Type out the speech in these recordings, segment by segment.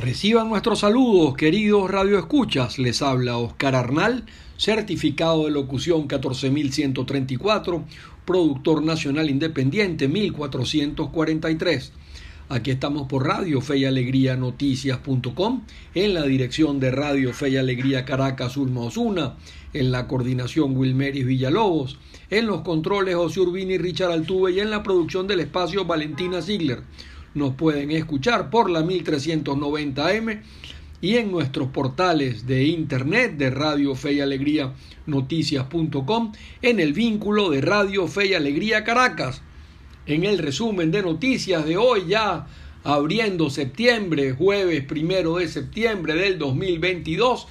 Reciban nuestros saludos, queridos radioescuchas. Les habla Oscar Arnal, certificado de locución 14134, productor nacional independiente 1443. Aquí estamos por Radio Fe y Alegría Noticias.com, en la dirección de Radio Fe y Alegría Caracas Ulma Osuna, en la coordinación Wilmeris Villalobos, en los controles José Urbini y Richard Altuve y en la producción del espacio Valentina Ziegler. Nos pueden escuchar por la 1390M y en nuestros portales de internet de Radio Fe y Alegría Noticias.com, en el vínculo de Radio Fe y Alegría Caracas. En el resumen de noticias de hoy, ya abriendo septiembre, jueves primero de septiembre del 2022,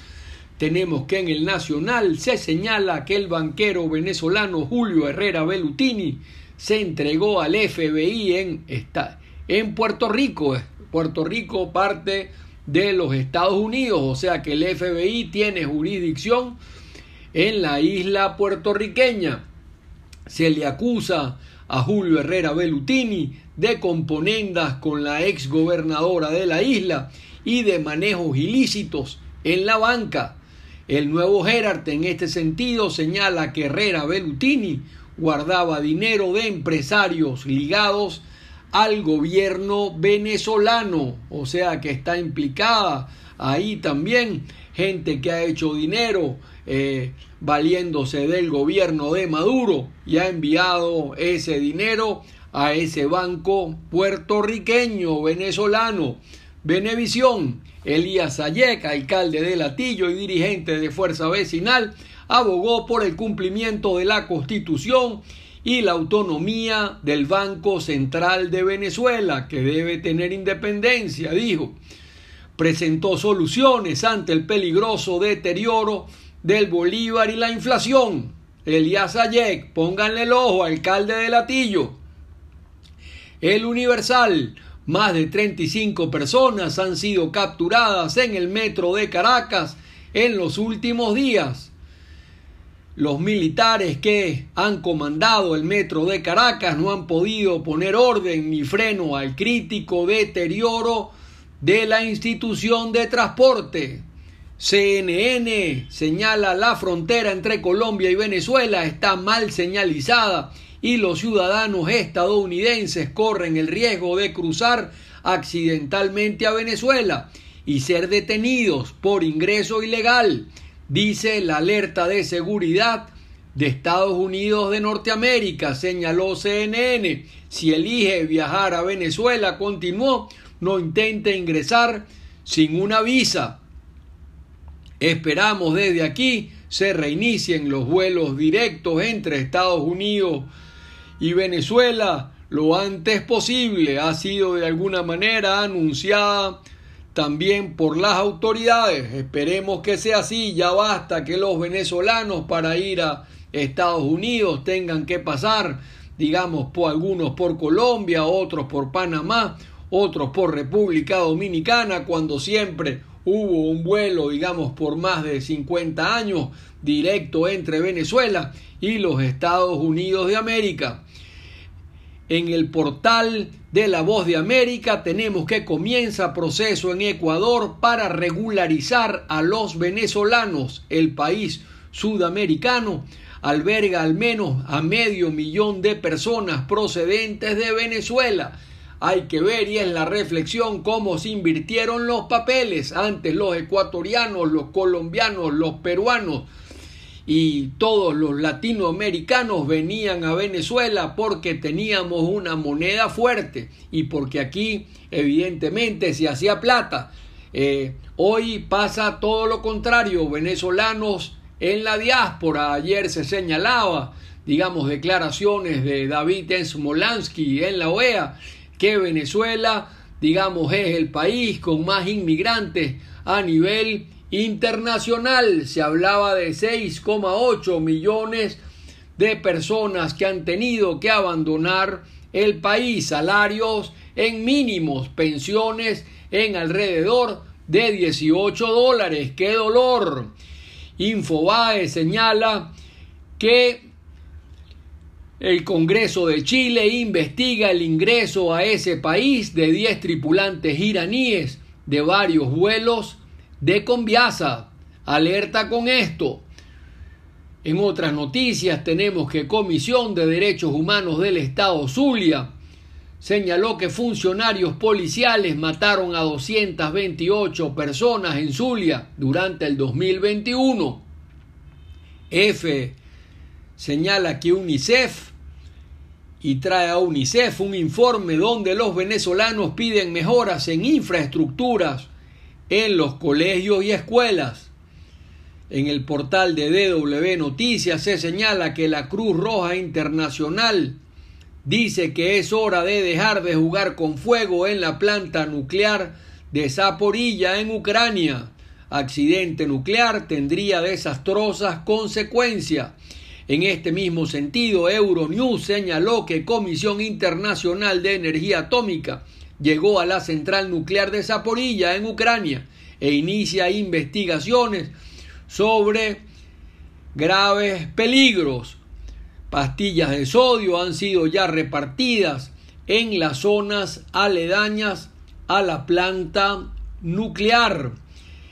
tenemos que en el Nacional se señala que el banquero venezolano Julio Herrera Bellutini se entregó al FBI en, esta, en Puerto Rico. Puerto Rico parte de los Estados Unidos, o sea que el FBI tiene jurisdicción en la isla puertorriqueña. Se le acusa a Julio Herrera Bellutini de componendas con la ex gobernadora de la isla y de manejos ilícitos en la banca. El nuevo Gerarte en este sentido señala que Herrera Bellutini guardaba dinero de empresarios ligados al gobierno venezolano, o sea que está implicada ahí también gente que ha hecho dinero eh, valiéndose del gobierno de Maduro y ha enviado ese dinero a ese banco puertorriqueño venezolano. Venevisión, Elías Ayek, alcalde de Latillo y dirigente de Fuerza Vecinal, abogó por el cumplimiento de la Constitución y la autonomía del Banco Central de Venezuela, que debe tener independencia, dijo. Presentó soluciones ante el peligroso deterioro del Bolívar y la inflación. Elías Ayek, pónganle el ojo, alcalde de Latillo. El Universal, más de 35 personas han sido capturadas en el metro de Caracas en los últimos días los militares que han comandado el metro de Caracas no han podido poner orden ni freno al crítico deterioro de la institución de transporte. CNN señala la frontera entre Colombia y Venezuela está mal señalizada y los ciudadanos estadounidenses corren el riesgo de cruzar accidentalmente a Venezuela y ser detenidos por ingreso ilegal dice la alerta de seguridad de Estados Unidos de Norteamérica, señaló CNN. Si elige viajar a Venezuela, continuó, no intente ingresar sin una visa. Esperamos desde aquí se reinicien los vuelos directos entre Estados Unidos y Venezuela lo antes posible. Ha sido de alguna manera anunciada también por las autoridades. Esperemos que sea así. Ya basta que los venezolanos para ir a Estados Unidos tengan que pasar, digamos, por algunos por Colombia, otros por Panamá, otros por República Dominicana, cuando siempre hubo un vuelo, digamos, por más de 50 años directo entre Venezuela y los Estados Unidos de América en el portal de La Voz de América tenemos que comienza proceso en Ecuador para regularizar a los venezolanos. El país sudamericano alberga al menos a medio millón de personas procedentes de Venezuela. Hay que ver y en la reflexión cómo se invirtieron los papeles. Antes los ecuatorianos, los colombianos, los peruanos y todos los latinoamericanos venían a Venezuela porque teníamos una moneda fuerte y porque aquí evidentemente se hacía plata. Eh, hoy pasa todo lo contrario, venezolanos en la diáspora, ayer se señalaba, digamos, declaraciones de David Smolansky en la OEA, que Venezuela, digamos, es el país con más inmigrantes a nivel internacional se hablaba de 6,8 millones de personas que han tenido que abandonar el país, salarios en mínimos, pensiones en alrededor de 18 dólares. ¡Qué dolor! Infobae señala que el Congreso de Chile investiga el ingreso a ese país de 10 tripulantes iraníes de varios vuelos de Conviasa. Alerta con esto. En otras noticias tenemos que Comisión de Derechos Humanos del Estado Zulia señaló que funcionarios policiales mataron a 228 personas en Zulia durante el 2021. F señala que UNICEF y trae a UNICEF un informe donde los venezolanos piden mejoras en infraestructuras en los colegios y escuelas. En el portal de DW Noticias se señala que la Cruz Roja Internacional dice que es hora de dejar de jugar con fuego en la planta nuclear de Zaporilla en Ucrania. Accidente nuclear tendría desastrosas consecuencias. En este mismo sentido, Euronews señaló que Comisión Internacional de Energía Atómica llegó a la central nuclear de Zaporilla en Ucrania e inicia investigaciones sobre graves peligros. Pastillas de sodio han sido ya repartidas en las zonas aledañas a la planta nuclear.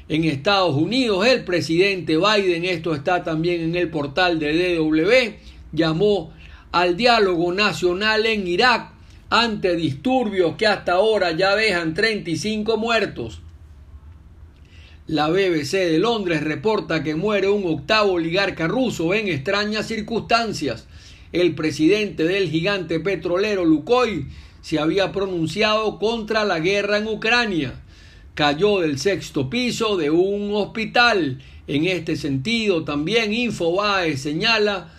En Estados Unidos, el presidente Biden, esto está también en el portal de DW, llamó al diálogo nacional en Irak ante disturbios que hasta ahora ya dejan 35 muertos. La BBC de Londres reporta que muere un octavo oligarca ruso en extrañas circunstancias. El presidente del gigante petrolero Lukoil se había pronunciado contra la guerra en Ucrania. Cayó del sexto piso de un hospital. En este sentido, también Infobae señala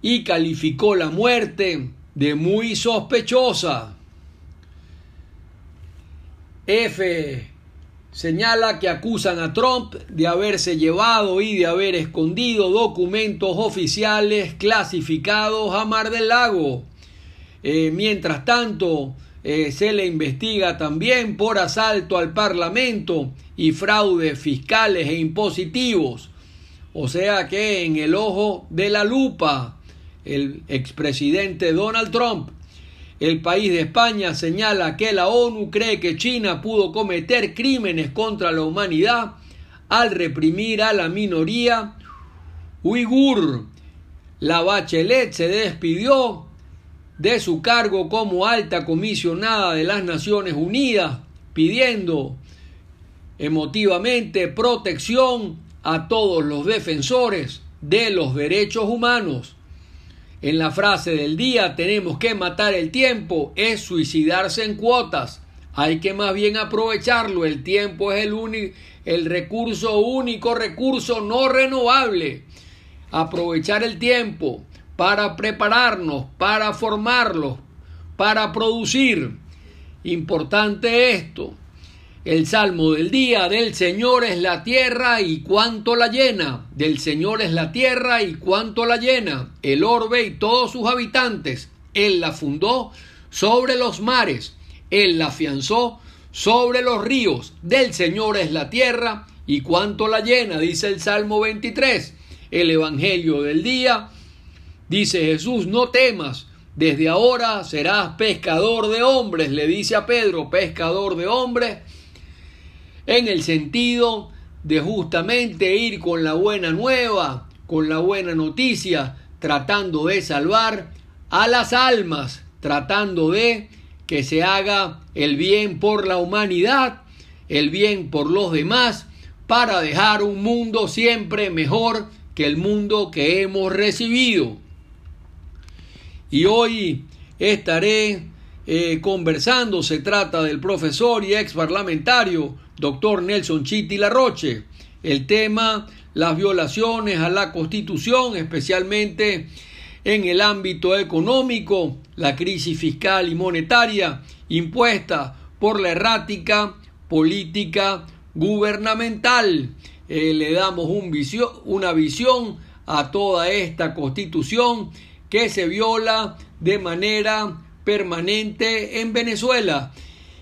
y calificó la muerte de muy sospechosa. F señala que acusan a Trump de haberse llevado y de haber escondido documentos oficiales clasificados a Mar del Lago. Eh, mientras tanto, eh, se le investiga también por asalto al Parlamento y fraudes fiscales e impositivos. O sea que en el ojo de la lupa, el expresidente Donald Trump el país de España señala que la ONU cree que China pudo cometer crímenes contra la humanidad al reprimir a la minoría uigur. La Bachelet se despidió de su cargo como alta comisionada de las Naciones Unidas, pidiendo emotivamente protección a todos los defensores de los derechos humanos. En la frase del día tenemos que matar el tiempo, es suicidarse en cuotas. Hay que más bien aprovecharlo. El tiempo es el, el recurso único, recurso no renovable. Aprovechar el tiempo para prepararnos, para formarlo, para producir. Importante esto. El salmo del día del Señor es la tierra y cuánto la llena. Del Señor es la tierra y cuánto la llena. El orbe y todos sus habitantes. Él la fundó sobre los mares. Él la afianzó sobre los ríos. Del Señor es la tierra y cuánto la llena, dice el Salmo 23. El Evangelio del día dice Jesús, no temas. Desde ahora serás pescador de hombres, le dice a Pedro, pescador de hombres en el sentido de justamente ir con la buena nueva, con la buena noticia, tratando de salvar a las almas, tratando de que se haga el bien por la humanidad, el bien por los demás, para dejar un mundo siempre mejor que el mundo que hemos recibido. Y hoy estaré eh, conversando, se trata del profesor y ex parlamentario doctor Nelson Chiti Larroche. El tema, las violaciones a la Constitución, especialmente en el ámbito económico, la crisis fiscal y monetaria impuesta por la errática política gubernamental. Eh, le damos un una visión a toda esta constitución que se viola de manera permanente en Venezuela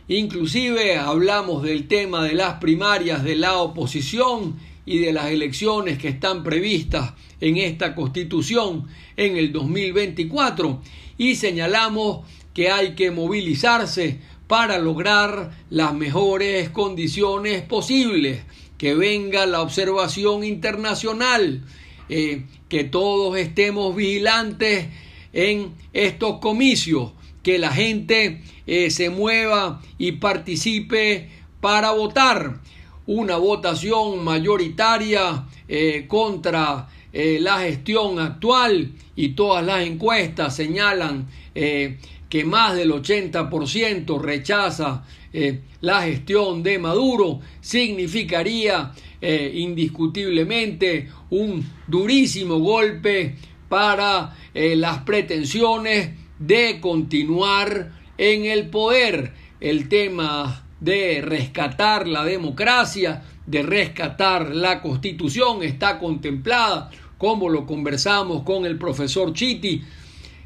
Inclusive hablamos del tema de las primarias de la oposición y de las elecciones que están previstas en esta constitución en el 2024 y señalamos que hay que movilizarse para lograr las mejores condiciones posibles, que venga la observación internacional, eh, que todos estemos vigilantes en estos comicios, que la gente eh, se mueva y participe para votar. Una votación mayoritaria eh, contra la gestión actual y todas las encuestas señalan que más del 80% rechaza eh, la gestión de Maduro, significaría eh, indiscutiblemente un durísimo golpe para eh, las pretensiones de continuar en el poder. El tema de rescatar la democracia, de rescatar la constitución, está contemplada, como lo conversamos con el profesor Chiti,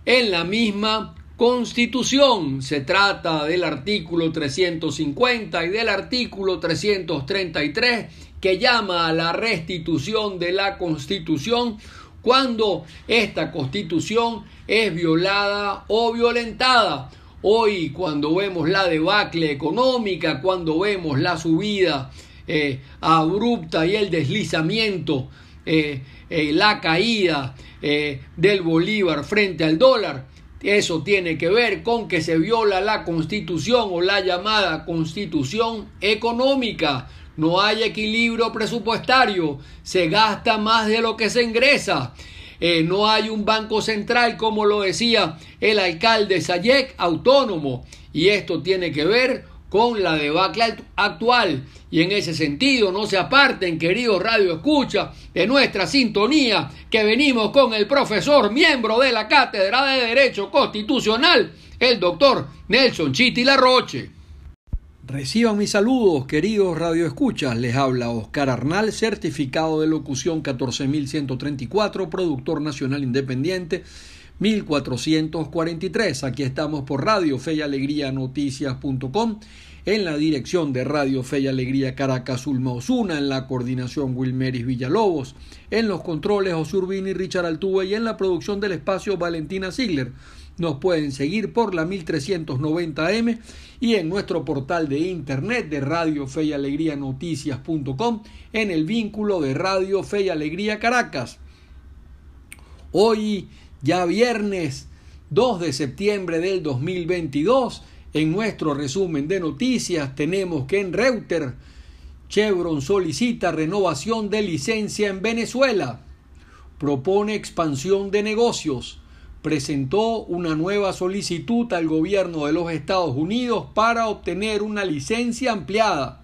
en la misma Constitución. Se trata del artículo 350 y del artículo 333 que llama a la restitución de la Constitución cuando esta Constitución es violada o violentada. Hoy cuando vemos la debacle económica, cuando vemos la subida eh, abrupta y el deslizamiento, eh, eh, la caída del bolívar frente al dólar, eso tiene que ver con que se viola la constitución o la llamada constitución económica. No hay equilibrio presupuestario, se gasta más de lo que se ingresa. Eh, no hay un banco central, como lo decía el alcalde Sayek, autónomo. Y esto tiene que ver con la debacle actual. Y en ese sentido, no se aparten, queridos Radio Escucha, de nuestra sintonía, que venimos con el profesor, miembro de la Cátedra de Derecho Constitucional, el doctor Nelson Chiti Larroche. Reciban mis saludos, queridos Radio Escuchas. Les habla Oscar Arnal, certificado de locución 14134, productor nacional independiente 1443. Aquí estamos por Radio Fe y Alegría Noticias.com. En la dirección de Radio Fe y Alegría Caracas Ulma Osuna, en la coordinación Wilmeris Villalobos, en los controles Osurbini Richard Altuve y en la producción del espacio Valentina Ziegler. Nos pueden seguir por la 1390M y en nuestro portal de internet de Radio Fe y Alegría Noticias.com en el vínculo de Radio Fe y Alegría Caracas. Hoy ya viernes 2 de septiembre del 2022. En nuestro resumen de noticias tenemos que en Reuter Chevron solicita renovación de licencia en Venezuela, propone expansión de negocios, presentó una nueva solicitud al gobierno de los Estados Unidos para obtener una licencia ampliada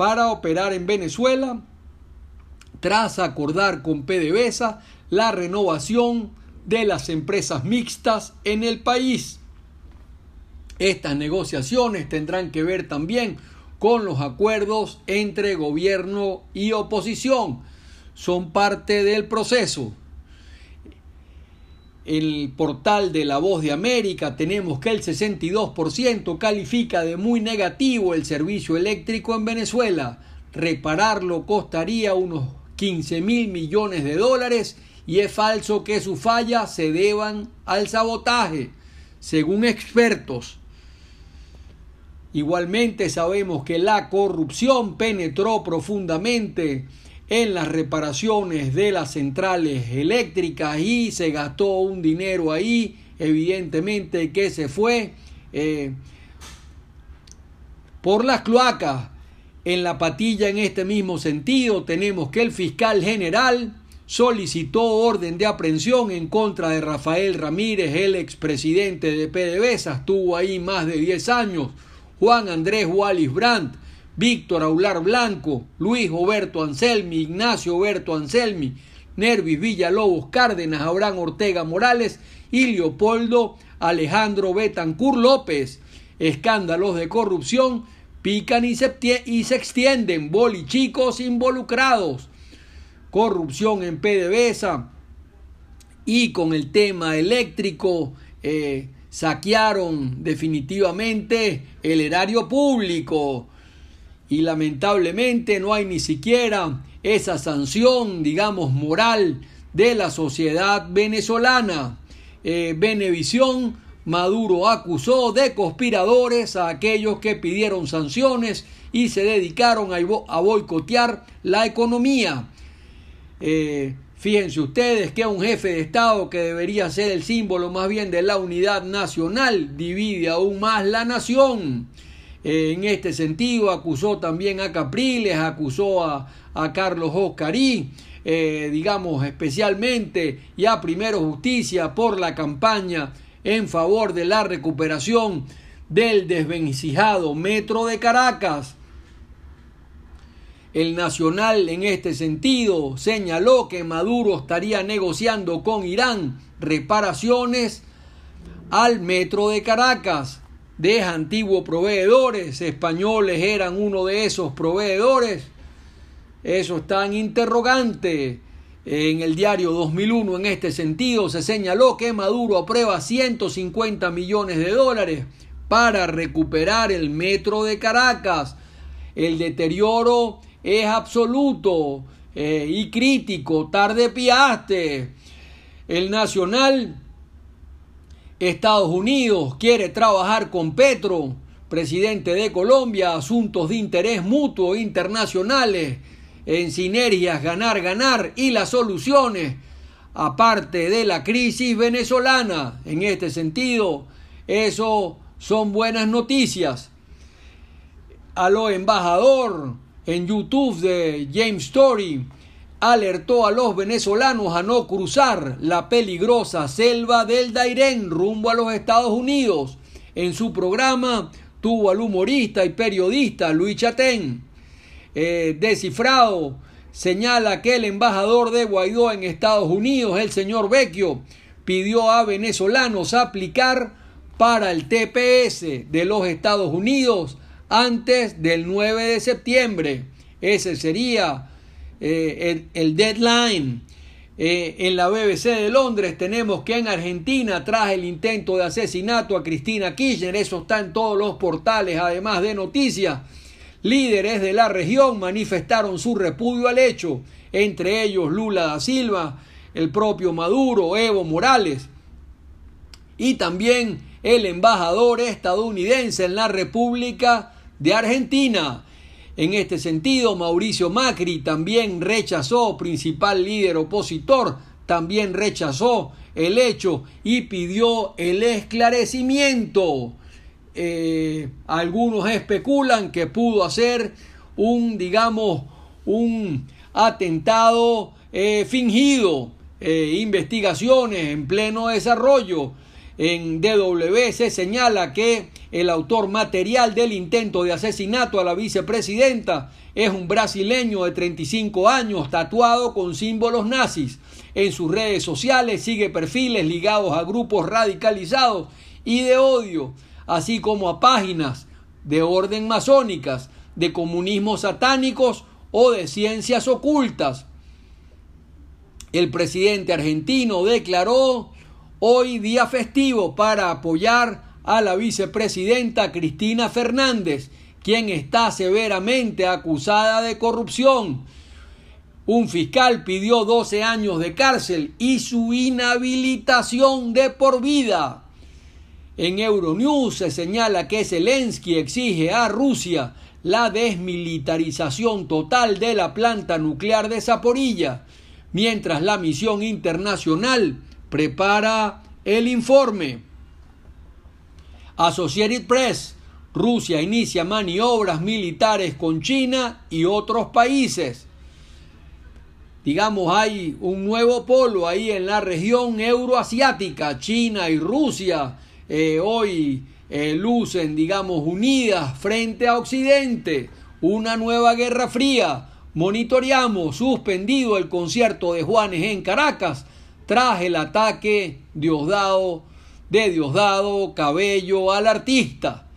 para operar en Venezuela, tras acordar con PDVSA la renovación de las empresas mixtas en el país. Estas negociaciones tendrán que ver también con los acuerdos entre gobierno y oposición. Son parte del proceso. El portal de La Voz de América tenemos que el 62% califica de muy negativo el servicio eléctrico en Venezuela. Repararlo costaría unos 15 mil millones de dólares y es falso que sus fallas se deban al sabotaje, según expertos. Igualmente sabemos que la corrupción penetró profundamente en las reparaciones de las centrales eléctricas y se gastó un dinero ahí, evidentemente que se fue eh, por las cloacas. En la patilla en este mismo sentido tenemos que el fiscal general solicitó orden de aprehensión en contra de Rafael Ramírez, el expresidente de PDVSA, estuvo ahí más de 10 años, Juan Andrés Wallis Brandt, Víctor Aular Blanco, Luis Oberto Anselmi, Ignacio Oberto Anselmi, Nervis Villalobos Cárdenas, Abraham Ortega Morales y Leopoldo Alejandro Betancur López. Escándalos de corrupción pican y se, extienden, bolichicos involucrados. Corrupción en PDVSA y con el tema eléctrico eh, saquearon definitivamente el erario público y lamentablemente no hay ni siquiera esa sanción, digamos, moral de la sociedad venezolana. Eh, Venevisión Maduro acusó de conspiradores a aquellos que pidieron sanciones y se dedicaron a boicotear la economía. Eh, fíjense ustedes que un jefe de Estado que debería ser el símbolo más bien de la unidad nacional divide aún más la nación. Eh, en este sentido acusó también a Capriles, acusó a, a Carlos Oscarí, eh, digamos especialmente y a Primero Justicia por la campaña en favor de la recuperación del desvencijado Metro de Caracas. El Nacional en este sentido señaló que Maduro estaría negociando con Irán reparaciones al Metro de Caracas. De antiguos proveedores españoles eran uno de esos proveedores. Eso está en interrogante. En el diario 2001 en este sentido se señaló que Maduro aprueba 150 millones de dólares para recuperar el metro de Caracas. El deterioro es absoluto eh, y crítico, tarde piaste. El Nacional, Estados Unidos, quiere trabajar con Petro, presidente de Colombia, asuntos de interés mutuo internacionales, en sinergias ganar, ganar y las soluciones, aparte de la crisis venezolana. En este sentido, eso son buenas noticias. Aló, embajador, en YouTube de James Story alertó a los venezolanos a no cruzar la peligrosa selva del Dairén rumbo a los Estados Unidos. En su programa tuvo al humorista y periodista Luis Chatén. Eh, descifrado señala que el embajador de Guaidó en Estados Unidos, el señor Vecchio, pidió a venezolanos aplicar para el TPS de los Estados Unidos antes del 9 de septiembre. Ese sería eh, el, deadline. Eh, en la BBC de Londres tenemos que en Argentina, tras el intento de asesinato a Cristina Kirchner, eso está en todos los portales, además de noticias, líderes de la región manifestaron su repudio al hecho, entre ellos Lula da Silva, el propio Maduro, Evo Morales y también el embajador estadounidense en la República de Argentina. En este sentido, Mauricio Macri también rechazó, principal líder opositor, también rechazó el hecho y pidió el esclarecimiento. Eh, algunos especulan que pudo hacer un, digamos, un atentado eh, fingido, eh, investigaciones en pleno desarrollo. En DW se señala que el autor material del intento de asesinato a la vicepresidenta es un brasileño de 35 años tatuado con símbolos nazis. En sus redes sociales sigue perfiles ligados a grupos radicalizados y de odio, así como a páginas de orden masónicas, de comunismo satánicos o de ciencias ocultas. El presidente argentino declaró hoy día festivo para apoyar a la vicepresidenta Cristina Fernández, quien está severamente acusada de corrupción. Un fiscal pidió 12 años de cárcel y su inhabilitación de por vida. En Euronews se señala que Zelensky exige a Rusia la desmilitarización total de la planta nuclear de Zaporilla, mientras la misión internacional prepara el informe. Associated Press, Rusia inicia maniobras militares con China y otros países. Digamos, hay un nuevo polo ahí en la región euroasiática, China y Rusia. Eh, hoy eh, lucen, digamos, unidas frente a Occidente. Una nueva guerra fría. Monitoreamos suspendido el concierto de Juanes en Caracas tras el ataque Diosdado, de Diosdado Cabello al artista.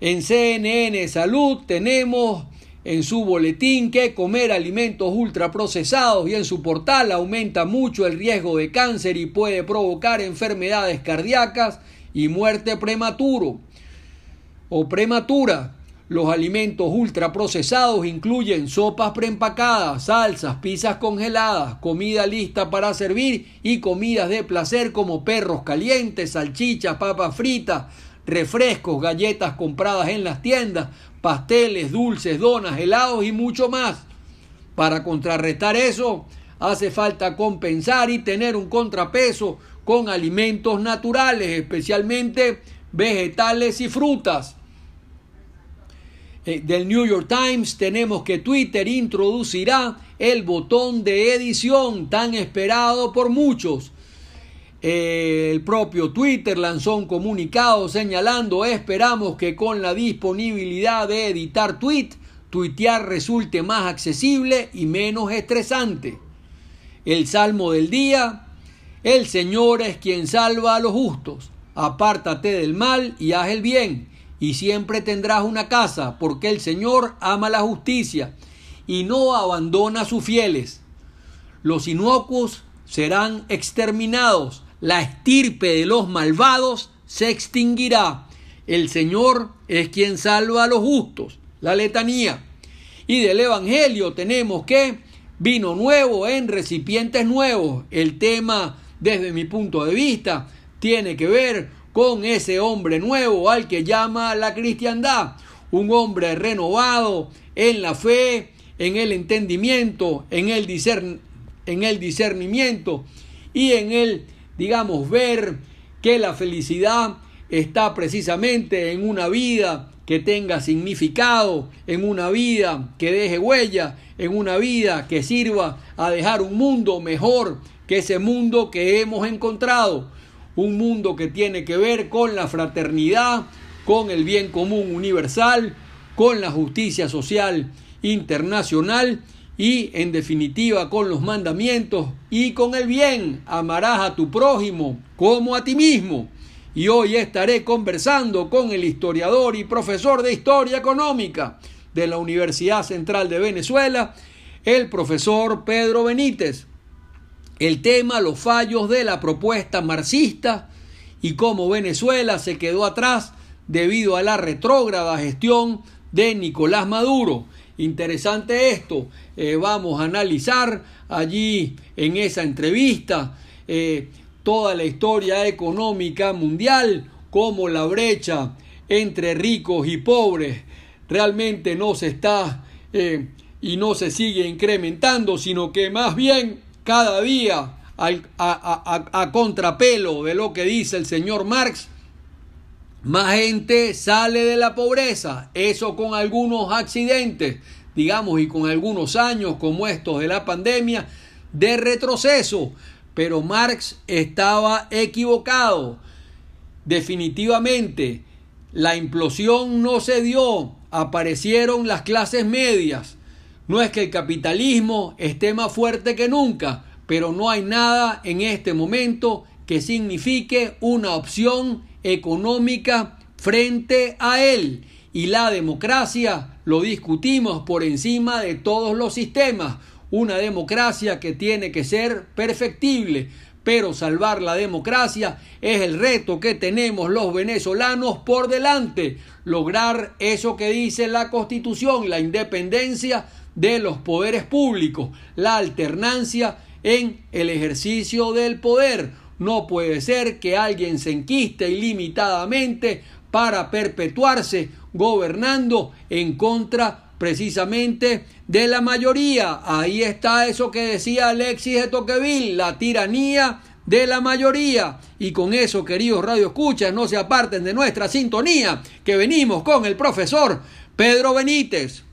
En CNN Salud tenemos en su boletín que comer alimentos ultraprocesados y en su portal aumenta mucho el riesgo de cáncer y puede provocar enfermedades cardíacas y muerte prematuro o prematura. Los alimentos ultraprocesados incluyen sopas preempacadas, salsas, pizzas congeladas, comida lista para servir y comidas de placer como perros calientes, salchichas, papas fritas, refrescos, galletas compradas en las tiendas, pasteles, dulces, donas, helados y mucho más. Para contrarrestar eso, hace falta compensar y tener un contrapeso con alimentos naturales, especialmente vegetales y frutas. Eh, del New York Times tenemos que Twitter introducirá el botón de edición tan esperado por muchos. Eh, el propio Twitter lanzó un comunicado señalando esperamos que con la disponibilidad de editar tweet, tuitear resulte más accesible y menos estresante. El salmo del día, el Señor es quien salva a los justos, apártate del mal y haz el bien y siempre tendrás una casa, porque el Señor ama la justicia y no abandona a sus fieles. Los inocuos serán exterminados, la estirpe de los malvados se extinguirá. El Señor es quien salva a los justos. La letanía. Y del Evangelio tenemos que vino nuevo en recipientes nuevos. El tema, desde mi punto de vista, tiene que ver con ese hombre nuevo al que llama la cristiandad, un hombre renovado en la fe, en el entendimiento, en el, en el discernimiento y en el, digamos, ver que la felicidad está precisamente en una vida que tenga significado, en una vida que deje huella, en una vida que sirva a dejar un mundo mejor que ese mundo que hemos encontrado un mundo que tiene que ver con la fraternidad, con el bien común universal, con la justicia social internacional y en definitiva con los mandamientos y con el bien. Amarás a tu prójimo como a ti mismo. Y hoy estaré conversando con el historiador y profesor de historia económica de la Universidad Central de Venezuela, el profesor Pedro Benítez el tema, los fallos de la propuesta marxista y cómo Venezuela se quedó atrás debido a la retrógrada gestión de Nicolás Maduro. Interesante esto, eh, vamos a analizar allí en esa entrevista eh, toda la historia económica mundial, cómo la brecha entre ricos y pobres realmente no se está eh, y no se sigue incrementando, sino que más bien cada día a, contrapelo de lo que dice el señor Marx, más gente sale de la pobreza, eso con algunos accidentes, digamos, y con algunos años como estos de la pandemia, de retroceso. Pero Marx estaba equivocado. Definitivamente, la implosión no se dio, aparecieron las clases medias, no es que el capitalismo esté más fuerte que nunca, pero no hay nada en este momento que signifique una opción económica frente a él. Y la democracia lo discutimos por encima de todos los sistemas. Una democracia que tiene que ser perfectible, pero salvar la democracia es el reto que tenemos los venezolanos por delante. Lograr eso que dice la Constitución, la independencia de los poderes públicos, la alternancia en el ejercicio del poder. No puede ser que alguien se enquiste ilimitadamente para perpetuarse gobernando en contra precisamente de la mayoría. Ahí está eso que decía Alexis de Toqueville, la tiranía de la mayoría. Y con eso, queridos radioescuchas, no se aparten de nuestra sintonía, que venimos con el profesor Pedro Benítez.